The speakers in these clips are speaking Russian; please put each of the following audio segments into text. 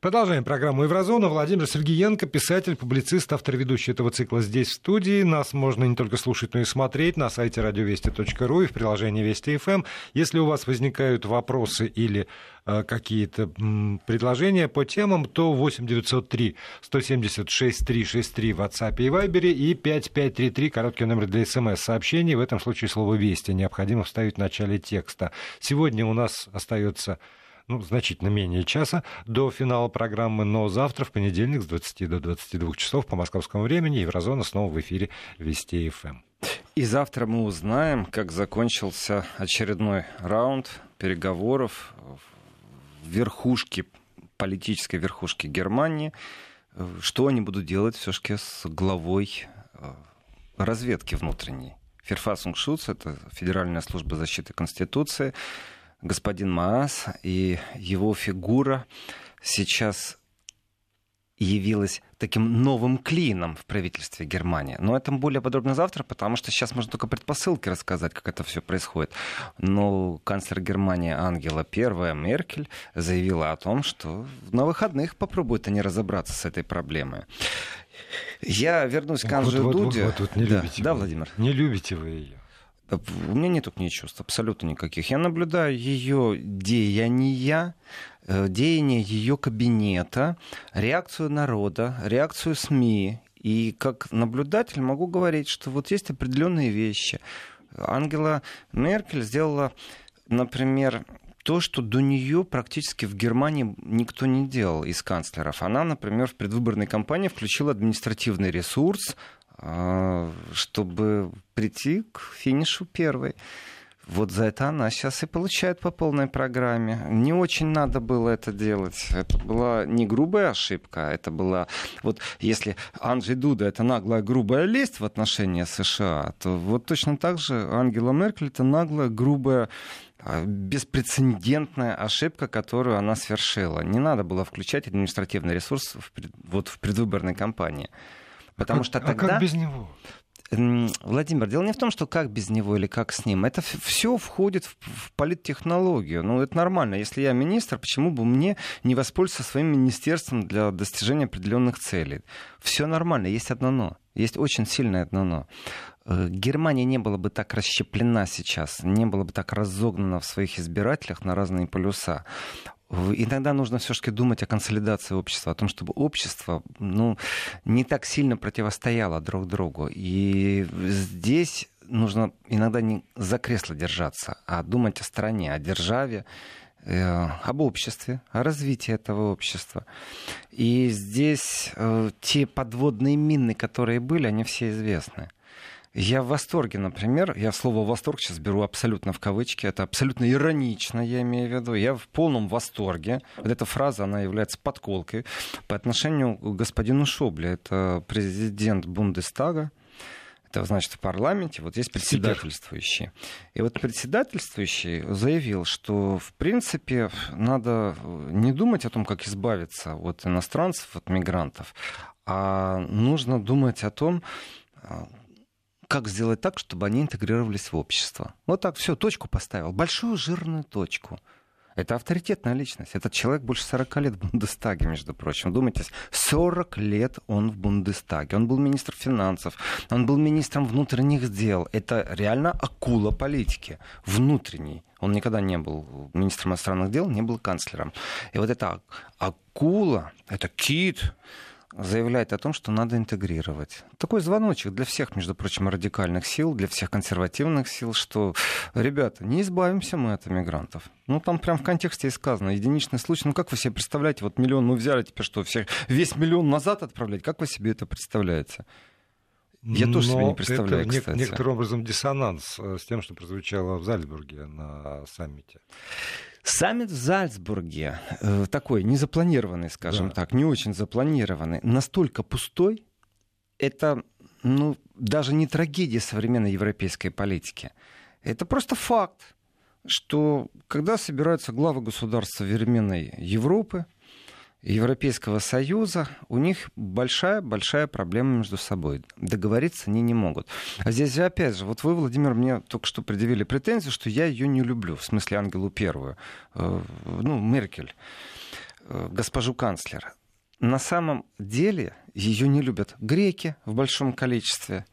Продолжаем программу «Еврозона». Владимир Сергеенко, писатель, публицист, автор ведущий этого цикла здесь, в студии. Нас можно не только слушать, но и смотреть на сайте радиовести.ру и в приложении Вести ФМ. Эм. Если у вас возникают вопросы или э, какие-то предложения по темам, то 8 903 176 363 в WhatsApp и Viber и 5533, короткий номер для смс-сообщений. В этом случае слово «Вести» необходимо вставить в начале текста. Сегодня у нас остается ну, значительно менее часа до финала программы, но завтра, в понедельник, с 20 до 22 часов по московскому времени, Еврозона снова в эфире Вести ФМ. Эм. И завтра мы узнаем, как закончился очередной раунд переговоров в верхушке, политической верхушке Германии. Что они будут делать все-таки с главой э, разведки внутренней? Ферфасунг Шуц, это Федеральная служба защиты Конституции, господин Маас и его фигура сейчас явилась таким новым клином в правительстве Германии. Но это более подробно завтра, потому что сейчас можно только предпосылки рассказать, как это все происходит. Но канцлер Германии Ангела I Меркель заявила о том, что на выходных попробуют они разобраться с этой проблемой. Я вернусь к Анже вот, Дуде. Вот, вот, вот, не да, любите да, вы. Владимир? Не любите вы ее. У меня нет к ней чувств, абсолютно никаких. Я наблюдаю ее деяния, э, деяния ее кабинета, реакцию народа, реакцию СМИ. И как наблюдатель могу говорить, что вот есть определенные вещи. Ангела Меркель сделала, например, то, что до нее практически в Германии никто не делал из канцлеров. Она, например, в предвыборной кампании включила административный ресурс, чтобы прийти к финишу первой. Вот за это она сейчас и получает по полной программе. Не очень надо было это делать. Это была не грубая ошибка, это была... Вот если Анджей Дуда — это наглая грубая лесть в отношении США, то вот точно так же Ангела Меркель — это наглая грубая а, беспрецедентная ошибка, которую она совершила. Не надо было включать административный ресурс в, вот в предвыборной кампании. Потому а что тогда... А как без него? Владимир, дело не в том, что как без него или как с ним. Это все входит в, в политтехнологию. Ну, это нормально. Если я министр, почему бы мне не воспользоваться своим министерством для достижения определенных целей? Все нормально. Есть одно но. Есть очень сильное одно но. Э, Германия не была бы так расщеплена сейчас, не была бы так разогнана в своих избирателях на разные полюса. Иногда нужно все-таки думать о консолидации общества, о том, чтобы общество ну, не так сильно противостояло друг другу. И здесь нужно иногда не за кресло держаться, а думать о стране, о державе, э, об обществе, о развитии этого общества. И здесь э, те подводные мины, которые были, они все известны. Я в восторге, например, я слово «восторг» сейчас беру абсолютно в кавычки, это абсолютно иронично, я имею в виду. Я в полном восторге. Вот эта фраза, она является подколкой по отношению к господину Шобле. Это президент Бундестага, это значит в парламенте, вот есть председательствующий. И вот председательствующий заявил, что в принципе надо не думать о том, как избавиться от иностранцев, от мигрантов, а нужно думать о том, как сделать так, чтобы они интегрировались в общество. Вот так, все, точку поставил. Большую жирную точку. Это авторитетная личность. Этот человек больше 40 лет в Бундестаге, между прочим. Думайте, 40 лет он в Бундестаге. Он был министр финансов, он был министром внутренних дел. Это реально акула политики, внутренней. Он никогда не был министром иностранных дел, не был канцлером. И вот эта акула, это кит, заявляет о том, что надо интегрировать. Такой звоночек для всех, между прочим, радикальных сил, для всех консервативных сил, что, ребята, не избавимся мы от иммигрантов. Ну, там прям в контексте и сказано, единичный случай. Ну, как вы себе представляете, вот миллион мы взяли, теперь что, всех, весь миллион назад отправлять? Как вы себе это представляете? Я Но тоже себе не представляю, это кстати. некоторым образом диссонанс э, с тем, что прозвучало в Зальцбурге на саммите. Саммит в Зальцбурге, э, такой незапланированный, скажем да. так, не очень запланированный, настолько пустой, это ну, даже не трагедия современной европейской политики. Это просто факт, что когда собираются главы государств современной Европы, Европейского Союза, у них большая-большая проблема между собой. Договориться они не могут. А здесь же, опять же, вот вы, Владимир, мне только что предъявили претензию, что я ее не люблю, в смысле Ангелу Первую, э, ну, Меркель. э, госпожу канцлера. На самом деле ее не любят греки в большом количестве.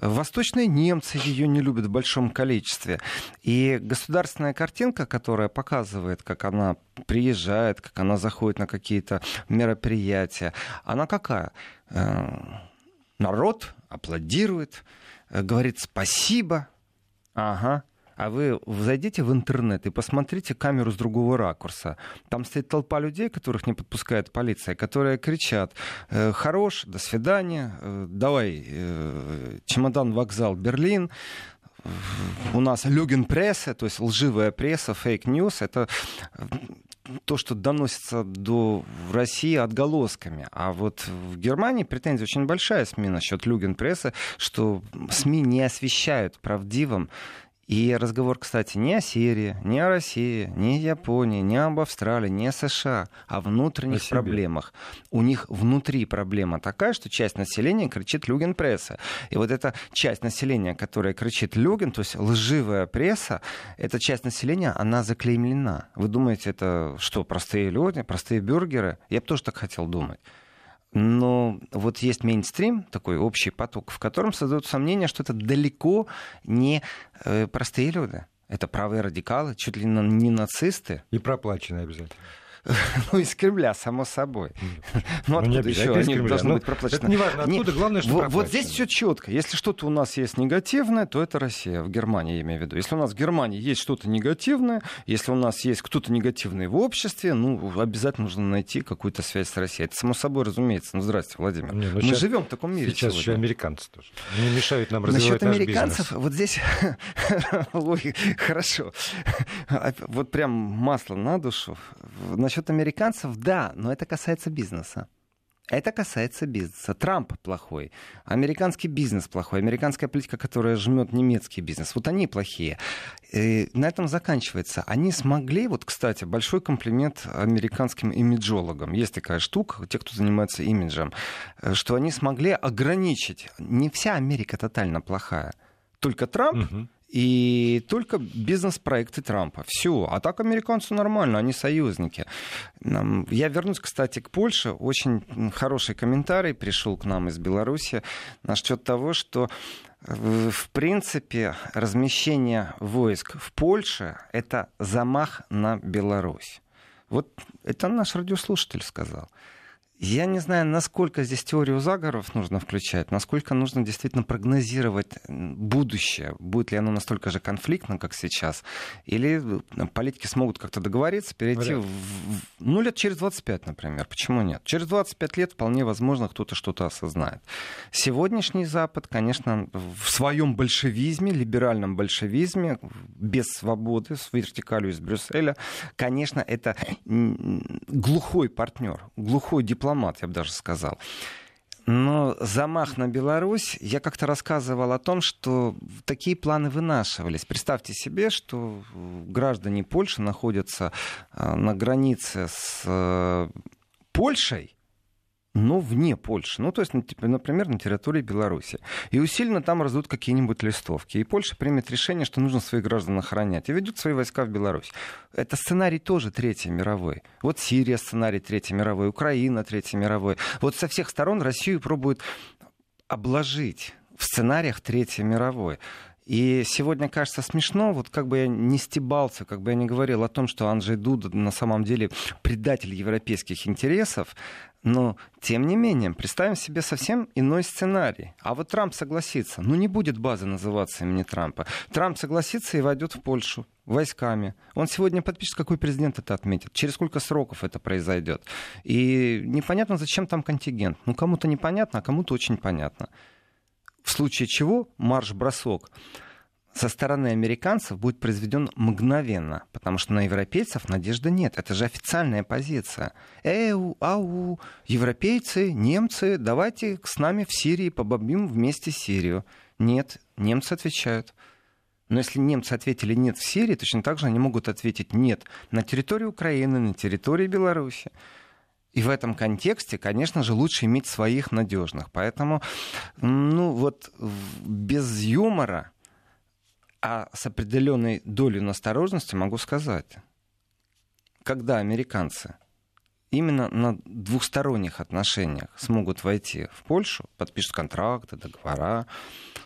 Восточные немцы ее не любят в большом количестве. И государственная картинка, которая показывает, как она приезжает, как она заходит на какие-то мероприятия, она какая? Э, народ аплодирует, э, говорит спасибо. Ага, а вы зайдите в интернет и посмотрите камеру с другого ракурса. Там стоит толпа людей, которых не подпускает полиция, которые кричат «Э, «Хорош, до свидания, э, давай, э, чемодан, вокзал, Берлин», у нас Lügenpresse, то есть лживая пресса, fake news, это то, что доносится до России отголосками. А вот в Германии претензия очень большая СМИ насчет Lügen прессы, что СМИ не освещают правдивым и разговор, кстати, не о Сирии, не о России, не о Японии, не об Австралии, не о США, о внутренних о проблемах. У них внутри проблема такая, что часть населения кричит Люген пресса. И вот эта часть населения, которая кричит Люген, то есть лживая пресса, эта часть населения, она заклеймлена. Вы думаете, это что, простые люди, простые бюргеры? Я бы тоже так хотел думать. Но вот есть мейнстрим, такой общий поток, в котором создают сомнение, что это далеко не э, простые люди. Это правые радикалы, чуть ли не нацисты. И проплаченные обязательно. ну, из Кремля, само собой. Ну, откуда ну, еще? Они должны ну, быть проплачены. Это не важно, откуда, главное, что Вот здесь все четко. Если что-то у нас есть негативное, то это Россия. В Германии, я имею в виду. Если у нас в Германии есть что-то негативное, если у нас есть кто-то негативный в обществе, ну, обязательно нужно найти какую-то связь с Россией. Это само собой разумеется. Ну, здрасте, Владимир. Не, ну, Мы сейчас, живем в таком мире Сейчас сегодня. еще американцы тоже. Не мешают нам развивать Насчет американцев, бизнес. вот здесь, хорошо. Вот прям масло на душу насчет американцев, да, но это касается бизнеса. Это касается бизнеса. Трамп плохой, американский бизнес плохой, американская политика, которая жмет немецкий бизнес. Вот они плохие. И на этом заканчивается. Они смогли, вот, кстати, большой комплимент американским имиджологам. Есть такая штука, те, кто занимается имиджем, что они смогли ограничить. Не вся Америка тотально плохая. Только Трамп угу и только бизнес-проекты Трампа. Все. А так американцы нормально, они союзники. Я вернусь, кстати, к Польше. Очень хороший комментарий пришел к нам из Беларуси насчет того, что в принципе, размещение войск в Польше — это замах на Беларусь. Вот это наш радиослушатель сказал. Я не знаю, насколько здесь теорию заговоров нужно включать, насколько нужно действительно прогнозировать будущее. Будет ли оно настолько же конфликтно, как сейчас, или э, политики смогут как-то договориться, перейти в, ну, лет через 25, например. Почему нет? Через 25 лет вполне возможно кто-то что-то осознает. Сегодняшний Запад, конечно, в своем большевизме, либеральном большевизме, без свободы, с вертикалью из Брюсселя, конечно, это глухой партнер, глухой дипломат дипломат, я бы даже сказал. Но замах на Беларусь, я как-то рассказывал о том, что такие планы вынашивались. Представьте себе, что граждане Польши находятся э, на границе с э, Польшей, но вне Польши, ну, то есть, например, на территории Беларуси. И усиленно там раздут какие-нибудь листовки. И Польша примет решение, что нужно своих граждан охранять, и ведут свои войска в Беларусь. Это сценарий тоже Третьей мировой. Вот Сирия сценарий Третьей мировой, Украина Третьей мировой. Вот со всех сторон Россию пробуют обложить в сценариях Третьей мировой. И сегодня кажется смешно, вот как бы я не стебался, как бы я не говорил о том, что Анджей Дуда на самом деле предатель европейских интересов, но, тем не менее, представим себе совсем иной сценарий. А вот Трамп согласится. Ну, не будет базы называться имени Трампа. Трамп согласится и войдет в Польшу войсками. Он сегодня подпишет, какой президент это отметит, через сколько сроков это произойдет. И непонятно, зачем там контингент. Ну, кому-то непонятно, а кому-то очень понятно. В случае чего марш-бросок со стороны американцев будет произведен мгновенно, потому что на европейцев надежды нет. Это же официальная позиция. Эу, ау, европейцы, немцы, давайте с нами в Сирии побомбим вместе Сирию. Нет, немцы отвечают. Но если немцы ответили нет в Сирии, точно так же они могут ответить нет на территории Украины, на территории Беларуси. И в этом контексте, конечно же, лучше иметь своих надежных. Поэтому, ну вот, без юмора а с определенной долей настороженности могу сказать, когда американцы именно на двухсторонних отношениях смогут войти в Польшу, подпишут контракты, договора,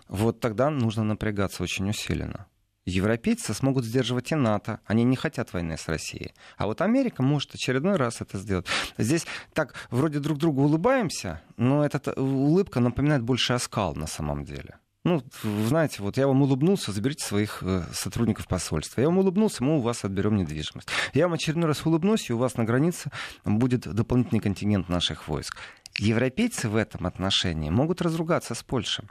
вот тогда нужно напрягаться очень усиленно. Европейцы смогут сдерживать и НАТО. Они не хотят войны с Россией. А вот Америка может очередной раз это сделать. Здесь так вроде друг другу улыбаемся, но эта улыбка напоминает больше оскал на самом деле. Ну, знаете, вот я вам улыбнулся, заберите своих э, сотрудников посольства. Я вам улыбнулся, мы у вас отберем недвижимость. Я вам очередной раз улыбнусь, и у вас на границе будет дополнительный контингент наших войск. Европейцы в этом отношении могут разругаться с Польшей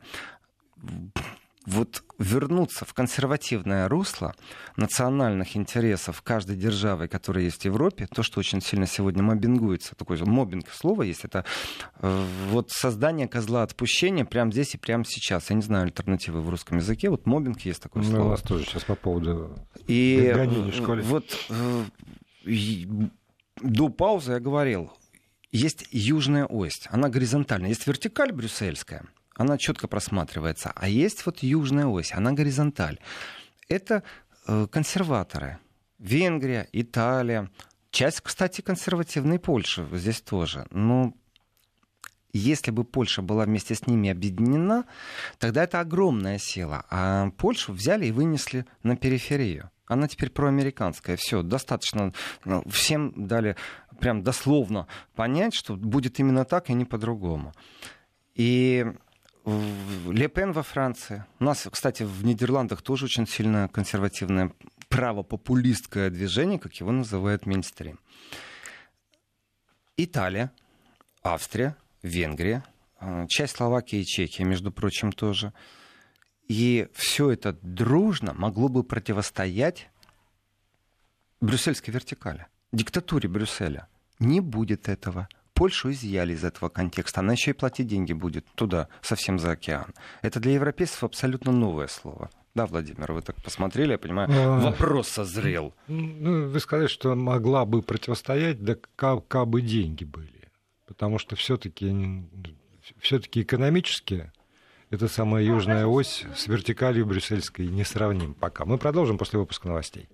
вот вернуться в консервативное русло национальных интересов каждой державы, которая есть в Европе, то, что очень сильно сегодня мобингуется, такое же мобинг слово есть, это э, вот создание козла отпущения прямо здесь и прямо сейчас. Я не знаю альтернативы в русском языке, вот мобинг есть такое ну, слово. У нас тоже сейчас по поводу и гонений в школе. Вот э, до паузы я говорил, есть южная ось, она горизонтальная, есть вертикаль брюссельская, она четко просматривается. А есть вот южная ось, она горизонталь. Это э, консерваторы. Венгрия, Италия, часть, кстати, консервативной Польши здесь тоже. Но если бы Польша была вместе с ними объединена, тогда это огромная сила. А Польшу взяли и вынесли на периферию. Она теперь проамериканская. Все, достаточно. Ну, всем дали прям дословно понять, что будет именно так и не по-другому. И Ле Пен во Франции. У нас, кстати, в Нидерландах тоже очень сильно консервативное правопопулистское движение, как его называют мейнстрим. Италия, Австрия, Венгрия, э, часть Словакии и Чехии, между прочим, тоже. И все это дружно могло бы противостоять брюссельской вертикали, диктатуре Брюсселя. Не будет этого. Польшу изъяли из этого контекста. Она еще и платить деньги будет туда, совсем за океан. Это для европейцев абсолютно новое слово. Да, Владимир, вы так посмотрели, я понимаю, а... вопрос созрел. Ну, вы сказали, что могла бы противостоять, да как, как бы деньги были. Потому что все-таки все-таки экономически эта самая южная ось с вертикалью брюссельской не сравним пока. Мы продолжим после выпуска новостей.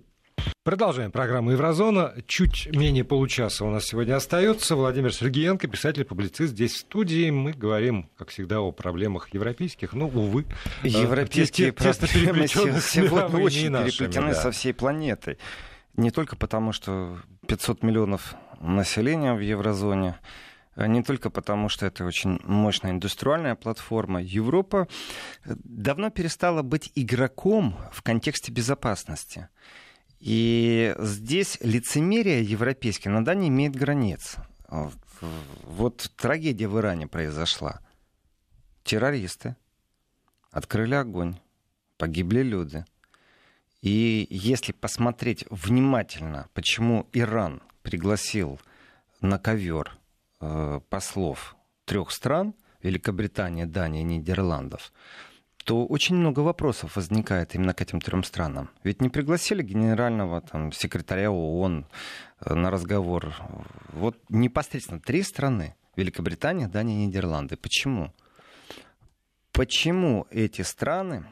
Продолжаем программу «Еврозона». Чуть менее получаса у нас сегодня остается. Владимир Сергеенко, писатель-публицист, здесь в студии. Мы говорим, как всегда, о проблемах европейских. Ну, увы. Э, Европейские те, проблемы сегодня очень переплетены да. со всей планетой. Не только потому, что 500 миллионов населения в еврозоне, а не только потому, что это очень мощная индустриальная платформа. Европа давно перестала быть игроком в контексте безопасности. И здесь лицемерие европейское иногда не имеет границ. Вот трагедия в Иране произошла. Террористы открыли огонь, погибли люди. И если посмотреть внимательно, почему Иран пригласил на ковер э, послов трех стран, Великобритания, Дания, Нидерландов, то очень много вопросов возникает именно к этим трем странам. Ведь не пригласили генерального там, секретаря ООН э, на разговор. Вот непосредственно три страны. Великобритания, Дания, Нидерланды. Почему? Почему эти страны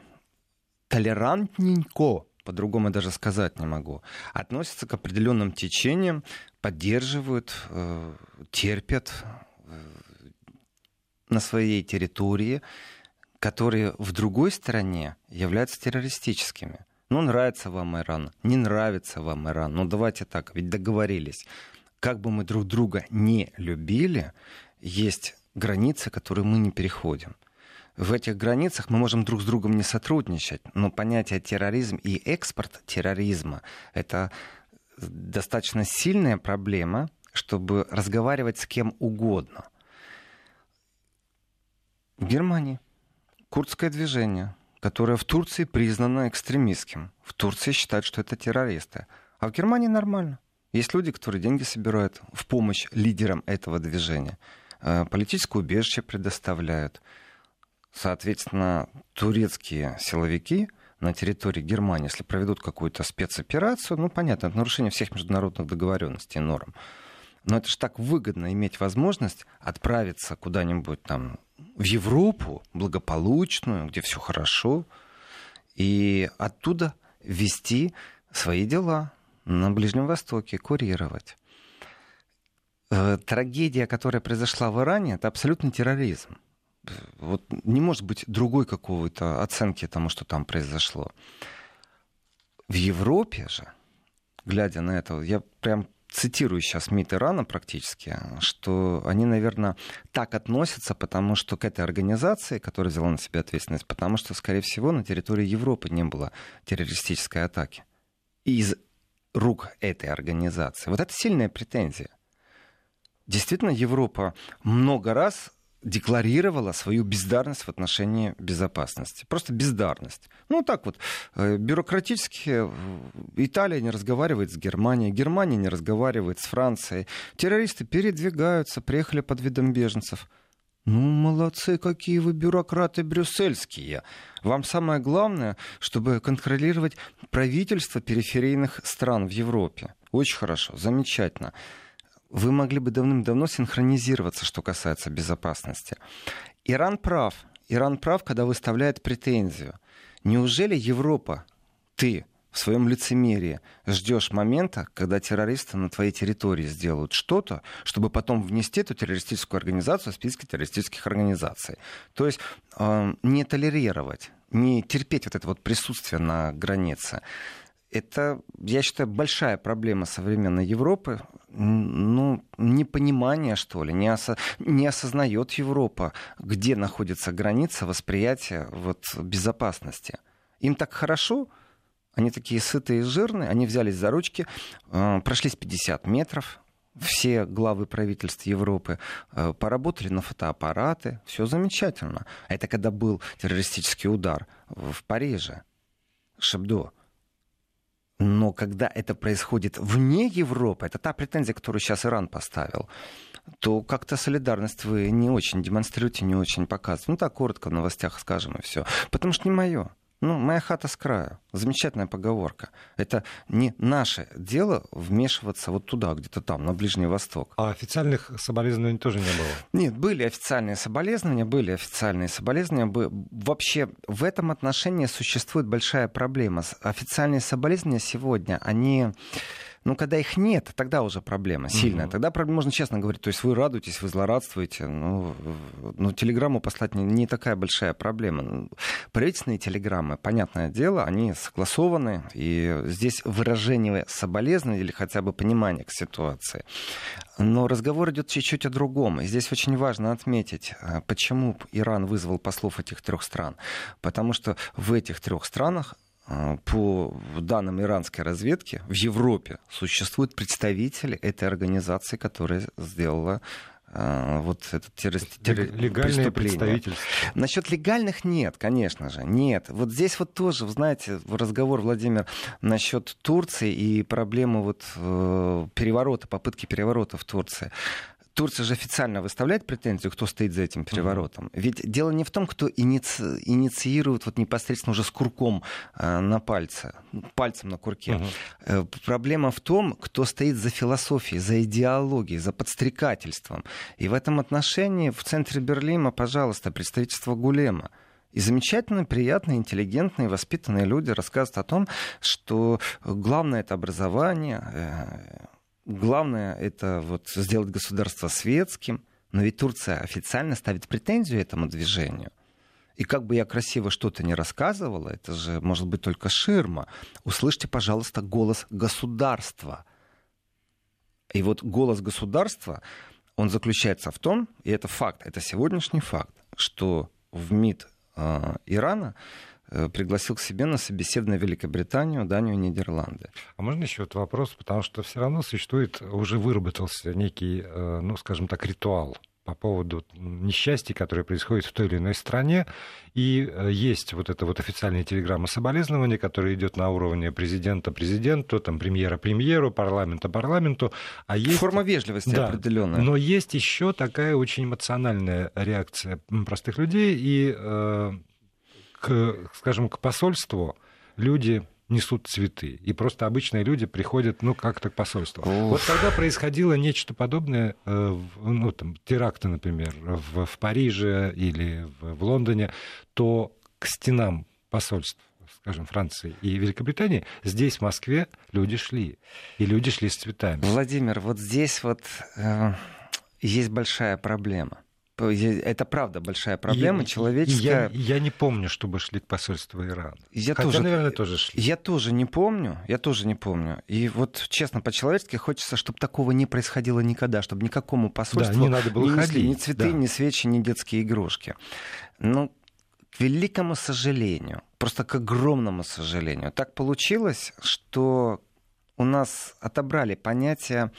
толерантненько, по-другому даже сказать не могу, относятся к определенным течениям, поддерживают, э, терпят э, на своей территории которые в другой стране являются террористическими. Ну, нравится вам Иран, не нравится вам Иран. Ну, давайте так, ведь договорились. Как бы мы друг друга не любили, есть границы, которые мы не переходим. В этих границах мы можем друг с другом не сотрудничать, но понятие терроризм и экспорт терроризма — это достаточно сильная проблема, чтобы разговаривать с кем угодно. В Германии курдское движение, которое в Турции признано экстремистским. В Турции считают, что это террористы. А в Германии нормально. Есть люди, которые деньги собирают в помощь лидерам этого движения. Э, политическое убежище предоставляют. Соответственно, турецкие силовики на территории Германии, если проведут какую-то спецоперацию, ну, понятно, это нарушение всех международных договоренностей и норм. Но это же так выгодно иметь возможность отправиться куда-нибудь там в Европу благополучную, где все хорошо, и оттуда вести свои дела на Ближнем Востоке, курировать. Э, трагедия, которая произошла в Иране, это абсолютный терроризм. Вот не может быть другой какой-то оценки тому, что там произошло. В Европе же, глядя на это, я прям цитирую сейчас МИД Ирана практически, что они, наверное, так относятся, потому что к этой организации, которая взяла на себя ответственность, потому что, скорее всего, на территории Европы не было террористической атаки. из рук этой организации. Вот это сильная претензия. Действительно, Европа много раз декларировала свою бездарность в отношении безопасности. Просто бездарность. Ну, так вот, э, бюрократически э, Италия не разговаривает с Германией, Германия не разговаривает с Францией. Террористы передвигаются, приехали под видом беженцев. Ну, молодцы, какие вы бюрократы брюссельские. Вам самое главное, чтобы контролировать правительство периферийных стран в Европе. Очень хорошо, замечательно вы могли бы давным-давно синхронизироваться, что касается безопасности. Иран прав. Иран прав, когда выставляет претензию. Неужели Европа, ты в своем лицемерии ждешь момента, когда террористы на твоей территории сделают что-то, чтобы потом внести эту террористическую организацию в список террористических организаций. То есть э, не толерировать, не терпеть вот это вот присутствие на границе это, я считаю, большая проблема современной Европы. Ну, непонимание, что ли, не, осо... не осознает Европа, где находится граница восприятия вот, безопасности. Им так хорошо, они такие сытые и жирные, они взялись за ручки, э, прошлись 50 метров, все главы правительств Европы э, поработали на фотоаппараты, все замечательно. Это когда был террористический удар в Париже, Шебдо. Но когда это происходит вне Европы, это та претензия, которую сейчас Иран поставил, то как-то солидарность вы не очень демонстрируете, не очень показываете. Ну так коротко в новостях скажем и все. Потому что не мое. Ну, моя хата с краю. Замечательная поговорка. Это не наше дело вмешиваться вот туда, где-то там, на Ближний Восток. А официальных соболезнований тоже не было? Нет, были официальные соболезнования, были официальные соболезнования. Вообще в этом отношении существует большая проблема. Официальные соболезнования сегодня, они но когда их нет, тогда уже проблема сильная. Угу. Тогда можно честно говорить, то есть вы радуетесь, вы злорадствуете. Ну, ну телеграмму послать не, не такая большая проблема. Правительственные телеграммы, понятное дело, они согласованы, и здесь выражение соболезнования или хотя бы понимание к ситуации. Но разговор идет чуть-чуть о другом. И здесь очень важно отметить, а, почему Иран вызвал послов этих трех стран. Потому что в этих трех странах по данным иранской разведки, в Европе существуют представители этой организации, которая сделала а, вот этот террорист, легальные представительства. Насчет легальных нет, конечно же, нет. Вот здесь вот тоже, знаете, разговор, Владимир, насчет Турции и проблемы вот э, переворота, попытки переворота в Турции. Турция же официально выставляет претензию, кто стоит за этим переворотом. Mm-hmm. Ведь дело не в том, кто иници... инициирует вот непосредственно уже с курком э, на пальце, пальцем на курке. Mm-hmm. Э, проблема в том, кто стоит за философией, за идеологией, за подстрекательством. И в этом отношении в центре Берлина, пожалуйста, представительство Гулема. И замечательные, приятные, интеллигентные, воспитанные люди рассказывают о том, что главное это образование, э, главное это вот сделать государство светским, но ведь Турция официально ставит претензию этому движению. И как бы я красиво что-то не рассказывала, это же может быть только ширма. Услышьте, пожалуйста, голос государства. И вот голос государства, он заключается в том, и это факт, это сегодняшний факт, что в МИД э, Ирана пригласил к себе на собеседование Великобританию, Данию и Нидерланды. А можно еще вот вопрос, потому что все равно существует, уже выработался некий, э, ну, скажем так, ритуал по поводу несчастья, которое происходит в той или иной стране. И э, есть вот эта вот официальная телеграмма соболезнования, которая идет на уровне президента президенту, там, премьера премьеру, парламента парламенту. А есть... Форма вежливости да, определенная. Но есть еще такая очень эмоциональная реакция простых людей. И к, скажем, к посольству люди несут цветы. И просто обычные люди приходят, ну, как-то к посольству. Уф. Вот когда происходило нечто подобное, э, ну, там, теракты, например, в, в Париже или в, в Лондоне, то к стенам посольств скажем, Франции и Великобритании, здесь, в Москве, люди шли. И люди шли с цветами. Владимир, вот здесь вот э, есть большая проблема. Это правда большая проблема, я, человеческая. Я, я не помню, чтобы шли к посольству Ирана. Я Хотя, тоже, наверное, тоже шли. Я тоже не помню, я тоже не помню. И вот, честно, по-человечески хочется, чтобы такого не происходило никогда, чтобы никакому посольству да, не надо было не несли ни цветы, да. ни свечи, ни детские игрушки. Ну, к великому сожалению, просто к огромному сожалению, так получилось, что у нас отобрали понятие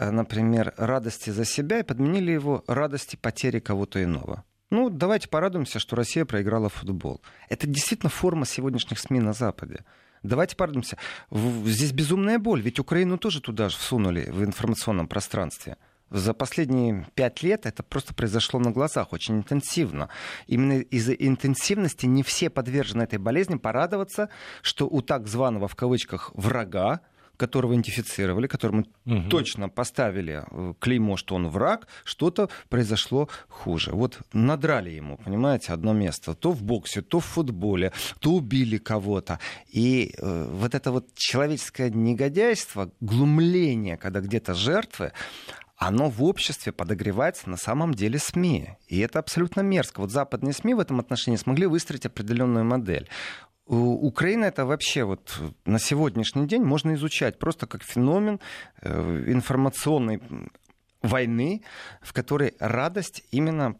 например, радости за себя и подменили его радости потери кого-то иного. Ну, давайте порадуемся, что Россия проиграла футбол. Это действительно форма сегодняшних СМИ на Западе. Давайте порадуемся. Здесь безумная боль, ведь Украину тоже туда же всунули в информационном пространстве. За последние пять лет это просто произошло на глазах очень интенсивно. Именно из-за интенсивности не все подвержены этой болезни порадоваться, что у так званого в кавычках врага, которого идентифицировали, которому угу. точно поставили э, клеймо, что он враг, что-то произошло хуже. Вот надрали ему, понимаете, одно место. То в боксе, то в футболе, то убили кого-то. И э, вот это вот человеческое негодяйство, глумление, когда где-то жертвы, оно в обществе подогревается на самом деле СМИ. И это абсолютно мерзко. Вот западные СМИ в этом отношении смогли выстроить определенную модель. Украина это вообще вот на сегодняшний день можно изучать просто как феномен э, информационной войны, в которой радость именно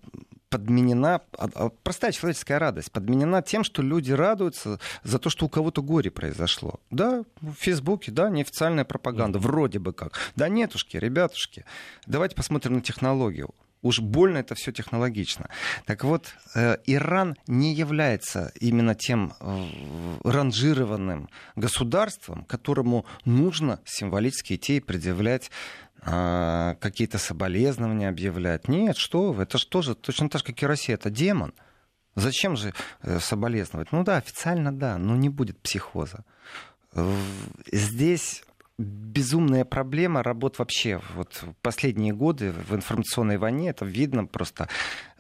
подменена, а, а, простая человеческая радость, подменена тем, что люди радуются за то, что у кого-то горе произошло. Да, в Фейсбуке, да, неофициальная пропаганда, вроде бы как. Да нетушки, ребятушки, давайте посмотрим на технологию. Уж больно это все технологично. Так вот, э, Иран не является именно тем э, ранжированным государством, которому нужно символически идти и предъявлять э, какие-то соболезнования, объявлять. Нет, что вы, это же тоже точно так же, как и Россия, это демон. Зачем же соболезновать? Ну да, официально да, но не будет психоза. Здесь безумная проблема работ вообще. Вот последние годы в информационной войне это видно просто.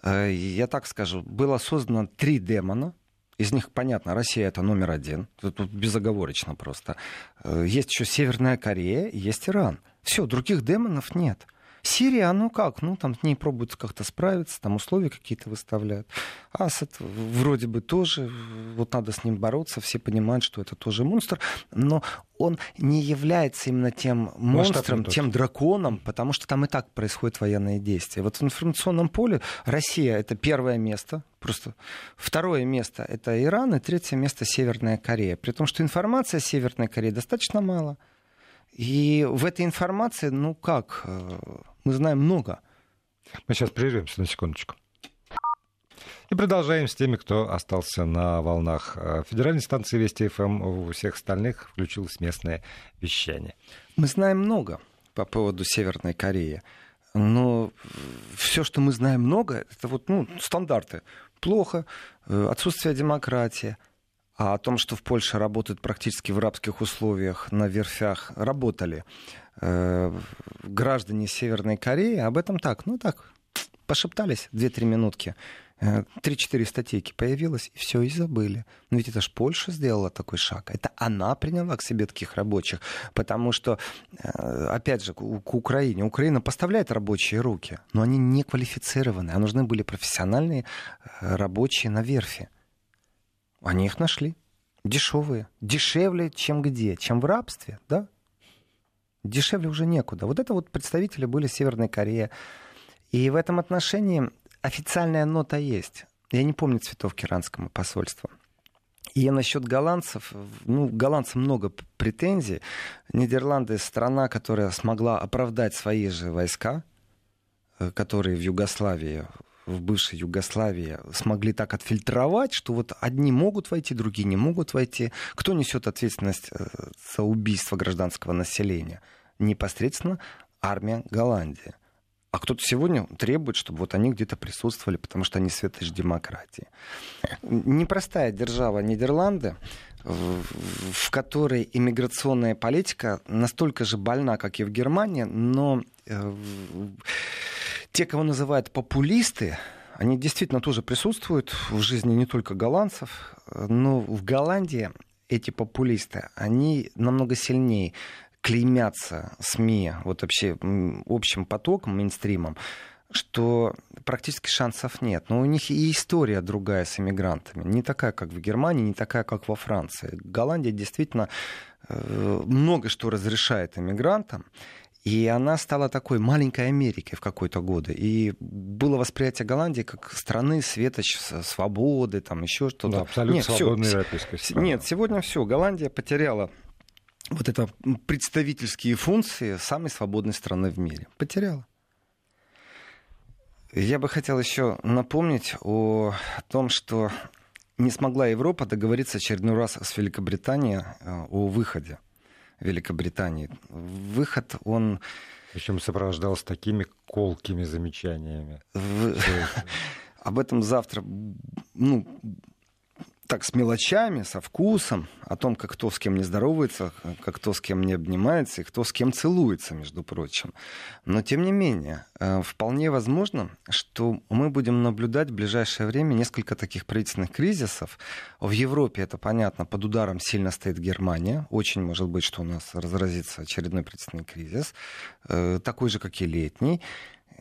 Э, я так скажу, было создано три демона. Из них, понятно, Россия это номер один. Тут безоговорочно просто. Э, есть еще Северная Корея, есть Иран. Все, других демонов нет. Сирия, ну как, ну там с ней пробуют как-то справиться, там условия какие-то выставляют. Асад вроде бы тоже, вот надо с ним бороться, все понимают, что это тоже монстр, но он не является именно тем монстром, тем драконом, потому что там и так происходят военные действия. Вот в информационном поле Россия это первое место, просто второе место это Иран, и третье место Северная Корея. При том, что информации о Северной Корее достаточно мало. И в этой информации, ну как, э, мы знаем много. Мы сейчас прервемся на секундочку. И продолжаем с теми, кто остался на волнах э, федеральной станции Вести ФМ. У всех остальных включилось местное вещание. Мы знаем много по поводу Северной Кореи. Но все, что мы знаем много, это вот ну, стандарты. Плохо, э, отсутствие демократии, а о том, что в Польше работают практически в рабских условиях на верфях, работали э, граждане Северной Кореи, об этом так, ну так, пошептались 2-3 минутки. Э, три-четыре статейки появилось, и все, и забыли. Но ведь это же Польша сделала такой шаг. Это она приняла к себе таких рабочих. Потому что, э, опять же, к Украине. Украина поставляет рабочие руки, но они не квалифицированы. А нужны были профессиональные э, рабочие на верфи. Они их нашли. Дешевые. Дешевле, чем где? Чем в рабстве, да? Дешевле уже некуда. Вот это вот представители были Северной Кореи. И в этом отношении официальная нота есть. Я не помню цветов к иранскому посольству. И насчет голландцев, ну, голландцам много претензий. Нидерланды страна, которая смогла оправдать свои же войска, э, которые в Югославии в бывшей Югославии смогли так отфильтровать, что вот одни могут войти, другие не могут войти. Кто несет ответственность э, за убийство гражданского населения? Непосредственно армия Голландии. А кто-то сегодня требует, чтобы вот они где-то присутствовали, потому что они светоч демократии. Непростая держава Нидерланды, в которой иммиграционная политика настолько же больна, как и в Германии, но э, те, кого называют популисты, Они действительно тоже присутствуют в жизни не только голландцев, но в Голландии эти популисты, они намного сильнее клеймятся СМИ, вот вообще общим потоком, мейнстримом, что практически шансов нет. Но у них и история другая с иммигрантами. Не такая, как в Германии, не такая, как во Франции. Голландия действительно э, много что разрешает иммигрантам. И она стала такой маленькой Америкой в какой-то годы. И было восприятие Голландии как страны светоч свободы, там еще что-то. Да, абсолютно нет, свободной европейской страны. Нет, сегодня все. Голландия потеряла вот это представительские функции самой свободной страны в мире. Потеряла. Я бы хотел еще напомнить о том, что не смогла Европа договориться очередной раз с Великобританией э, о выходе Великобритании. Выход, он... Причем сопровождался такими колкими замечаниями. В... Об этом завтра ну, так с мелочами, со вкусом, о том, как кто с кем не здоровается, как кто с кем не обнимается и кто с кем целуется, между прочим. Но, тем не менее, э, вполне возможно, что мы будем наблюдать в ближайшее время несколько таких правительственных кризисов. В Европе, это понятно, под ударом сильно стоит Германия. Очень может быть, что у нас разразится очередной правительственный кризис, э, такой же, как и летний.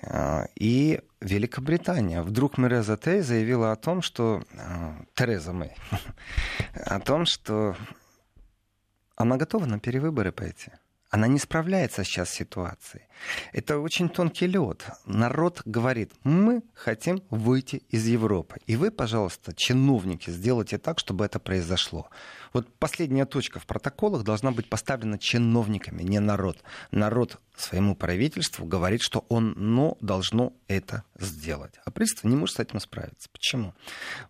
А, и Великобритания. Вдруг Мереза Тей заявила о том, что... А, Тереза Мэй. о том, что она готова на перевыборы пойти. Она не справляется сейчас с ситуацией. Это очень тонкий лед. Народ говорит, мы хотим выйти из Европы. И вы, пожалуйста, чиновники, сделайте так, чтобы это произошло. Вот последняя точка в протоколах должна быть поставлена чиновниками, не народ. Народ своему правительству говорит, что он но должно это сделать. А правительство не может с этим справиться. Почему?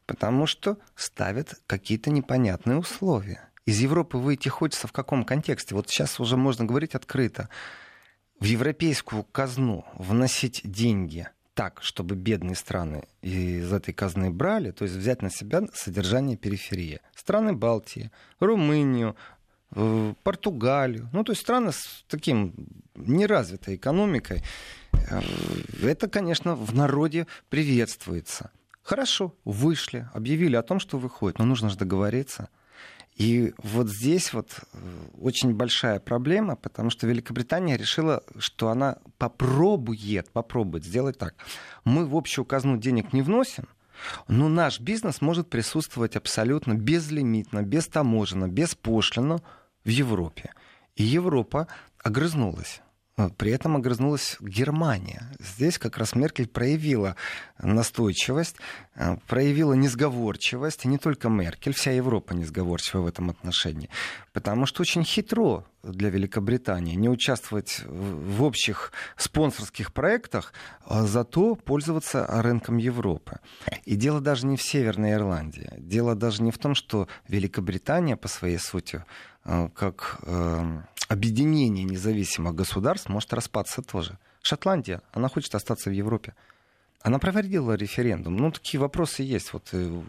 Потому что ставят какие-то непонятные условия из Европы выйти хочется в каком контексте? Вот сейчас уже можно говорить открыто. В европейскую казну вносить деньги так, чтобы бедные страны из этой казны брали, то есть взять на себя содержание периферии. Страны Балтии, Румынию, э, Португалию, ну то есть страны с таким неразвитой экономикой, э, это, конечно, в народе приветствуется. Хорошо, вышли, объявили о том, что выходит, но нужно же договориться. И вот здесь вот э, очень большая проблема, потому что Великобритания решила, что она попробует, попробует сделать так. Мы в общую казну денег не вносим, но наш бизнес может присутствовать абсолютно безлимитно, бестаможенно, беспошлино в Европе. И Европа огрызнулась. При этом огрызнулась Германия. Здесь как раз Меркель проявила настойчивость, э, проявила несговорчивость. И не только Меркель, вся Европа несговорчива в этом отношении. Потому что очень хитро для Великобритании не участвовать в общих спонсорских проектах, а зато пользоваться рынком Европы. И дело даже не в Северной Ирландии. Дело даже не в том, что Великобритания по своей сути как э, объединение независимых государств может распаться тоже. Шотландия, она хочет остаться в Европе. Она проводила референдум. Ну, такие вопросы есть. Вот э,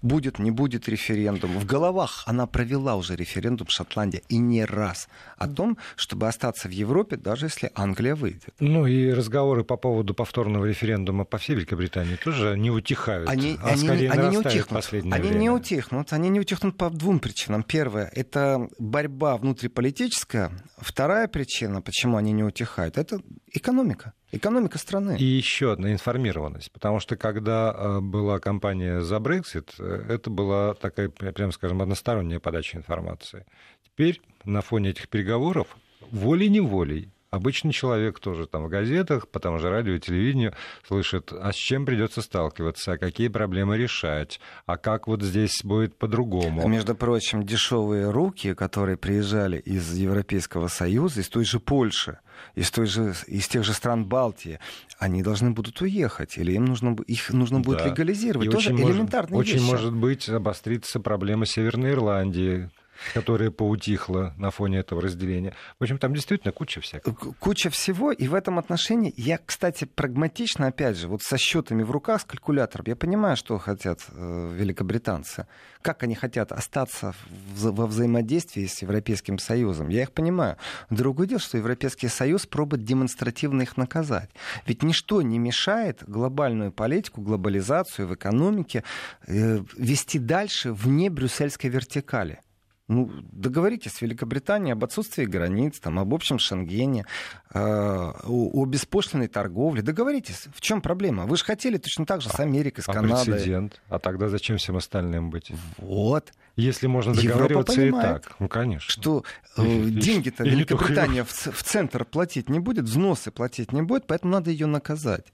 будет, не будет референдум. В головах она провела уже референдум Шотландия и не раз о том, чтобы остаться в Европе, даже если Англия выйдет. Ну и разговоры по поводу повторного референдума по всей Великобритании тоже не утихают. Они, а они, они не утихнут. Они время. не утихнут. Они не утихнут по двум причинам. Первое – это борьба внутриполитическая. Вторая причина, почему они не утихают, это экономика. Экономика страны. И еще одна информированность, потому что когда э, была кампания за Брексит, э, это была такая, прямо скажем, односторонняя подача информации. Теперь на фоне этих переговоров волей-неволей Обычный человек тоже там в газетах, по тому же радио и телевидению слышит, а с чем придется сталкиваться, а какие проблемы решать, а как вот здесь будет по-другому. Между прочим, дешевые руки, которые приезжали из Европейского Союза, из той же Польши, из, той же, из тех же стран Балтии, они должны будут уехать, или им нужно, их нужно будет да. легализировать. И Тоже очень элементарные может, вещи. Очень может быть обострится проблема Северной Ирландии, которая поутихла на фоне этого разделения. В общем, там действительно куча всякого. Куча всего, и в этом отношении я, кстати, прагматично, опять же, вот со счетами в руках, с калькулятором, я понимаю, что хотят э, великобританцы, как они хотят остаться в, во взаимодействии с Европейским Союзом. Я их понимаю. Другое дело, что Европейский Союз пробует демонстративно их наказать. Ведь ничто не мешает глобальную политику, глобализацию в экономике э, вести дальше вне брюссельской вертикали. Ну, договоритесь с Великобританией об отсутствии границ, там, об общем Шенгене, э, о, о беспошлиной торговле. Договоритесь. В чем проблема? Вы же хотели точно так же с Америкой, с а Канадой. Прецедент. А тогда зачем всем остальным быть? Вот. Если можно договариваться и так. Ну, конечно. Что э, деньги-то Великобритания в, в центр платить не будет, взносы платить не будет, поэтому надо ее наказать.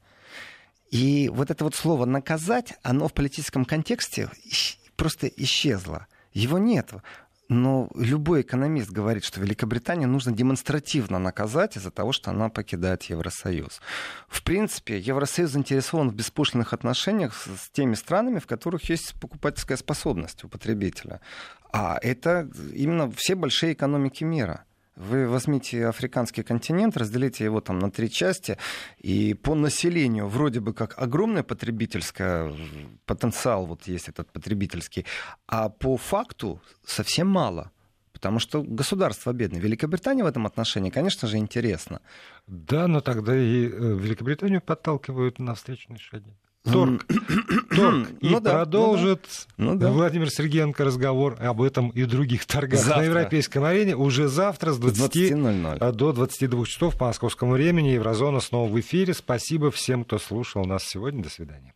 И вот это вот слово «наказать», оно в политическом контексте просто исчезло. Его нет. Но любой экономист говорит, что Великобританию нужно демонстративно наказать из-за того, что она покидает Евросоюз. В принципе, Евросоюз заинтересован в беспошлиных отношениях с теми странами, в которых есть покупательская способность у потребителя. А это именно все большие экономики мира. Вы возьмите африканский континент, разделите его там на три части, и по населению вроде бы как огромный потребительский потенциал, вот есть этот потребительский, а по факту совсем мало. Потому что государство бедное. Великобритания в этом отношении, конечно же, интересно. Да, но тогда и э, Великобританию подталкивают на встречные шаги. Торг. Торг. И ну, да, продолжит ну, да. Владимир Сергеенко разговор об этом и других торгах завтра. на европейском арене уже завтра с 20 20 до 22 часов по московскому времени. Еврозона снова в эфире. Спасибо всем, кто слушал нас сегодня. До свидания.